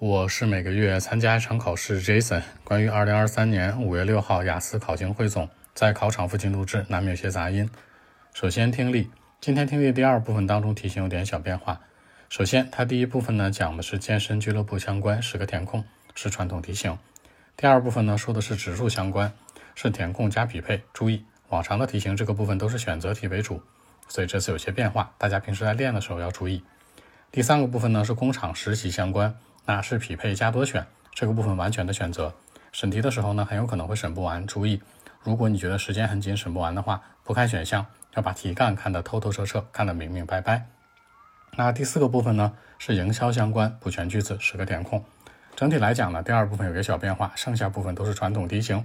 我是每个月参加一场考试，Jason。关于2023年5月6号雅思考情汇总，在考场附近录制，难免有些杂音。首先听力，今天听力第二部分当中题型有点小变化。首先，它第一部分呢讲的是健身俱乐部相关，十个填空，是传统题型。第二部分呢说的是指数相关，是填空加匹配。注意，往常的题型这个部分都是选择题为主，所以这次有些变化，大家平时在练的时候要注意。第三个部分呢是工厂实习相关。那是匹配加多选这个部分完全的选择。审题的时候呢，很有可能会审不完。注意，如果你觉得时间很紧，审不完的话，不看选项，要把题干看得透透彻彻，看得明明白白。那第四个部分呢，是营销相关，补全句子，十个填空。整体来讲呢，第二部分有个小变化，剩下部分都是传统题型。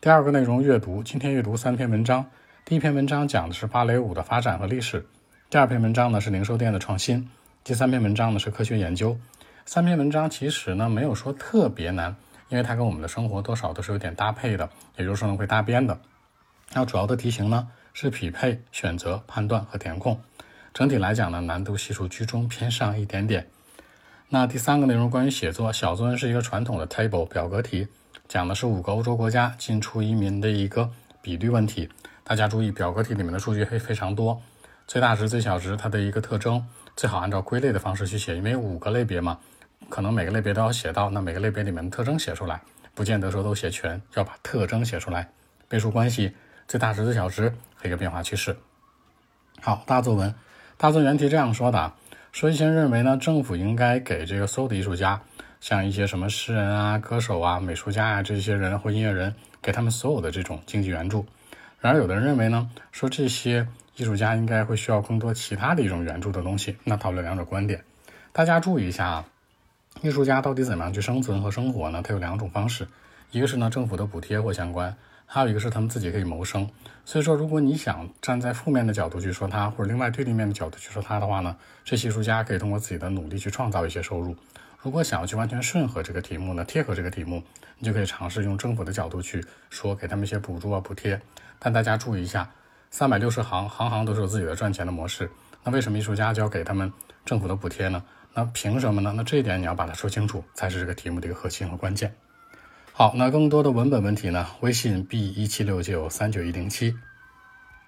第二个内容阅读，今天阅读三篇文章。第一篇文章讲的是芭蕾舞的发展和历史。第二篇文章呢是零售店的创新。第三篇文章呢是科学研究。三篇文章其实呢没有说特别难，因为它跟我们的生活多少都是有点搭配的，也就是说呢会搭边的。那主要的题型呢是匹配、选择、判断和填空。整体来讲呢难度系数居中偏上一点点。那第三个内容关于写作，小作文是一个传统的 table 表格题，讲的是五个欧洲国家进出移民的一个比率问题。大家注意，表格题里面的数据会非常多，最大值、最小值它的一个特征，最好按照归类的方式去写，因为五个类别嘛。可能每个类别都要写到，那每个类别里面的特征写出来，不见得说都写全，要把特征写出来。倍数关系、最大值、最小值和一个变化趋势。好，大作文，大作文原题这样说的啊，说一些认为呢，政府应该给这个所有的艺术家，像一些什么诗人啊、歌手啊、美术家啊这些人或音乐人，给他们所有的这种经济援助。然而有的人认为呢，说这些艺术家应该会需要更多其他的一种援助的东西。那讨论两种观点，大家注意一下啊。艺术家到底怎么样去生存和生活呢？它有两种方式，一个是呢政府的补贴或相关，还有一个是他们自己可以谋生。所以说，如果你想站在负面的角度去说他，或者另外对立面的角度去说他的话呢，这些艺术家可以通过自己的努力去创造一些收入。如果想要去完全顺合这个题目呢，贴合这个题目，你就可以尝试用政府的角度去说，给他们一些补助啊补贴。但大家注意一下，三百六十行，行行都是有自己的赚钱的模式。那为什么艺术家就要给他们政府的补贴呢？那凭什么呢？那这一点你要把它说清楚，才是这个题目的一个核心和关键。好，那更多的文本问题呢？微信 b 一七六九三九一零七。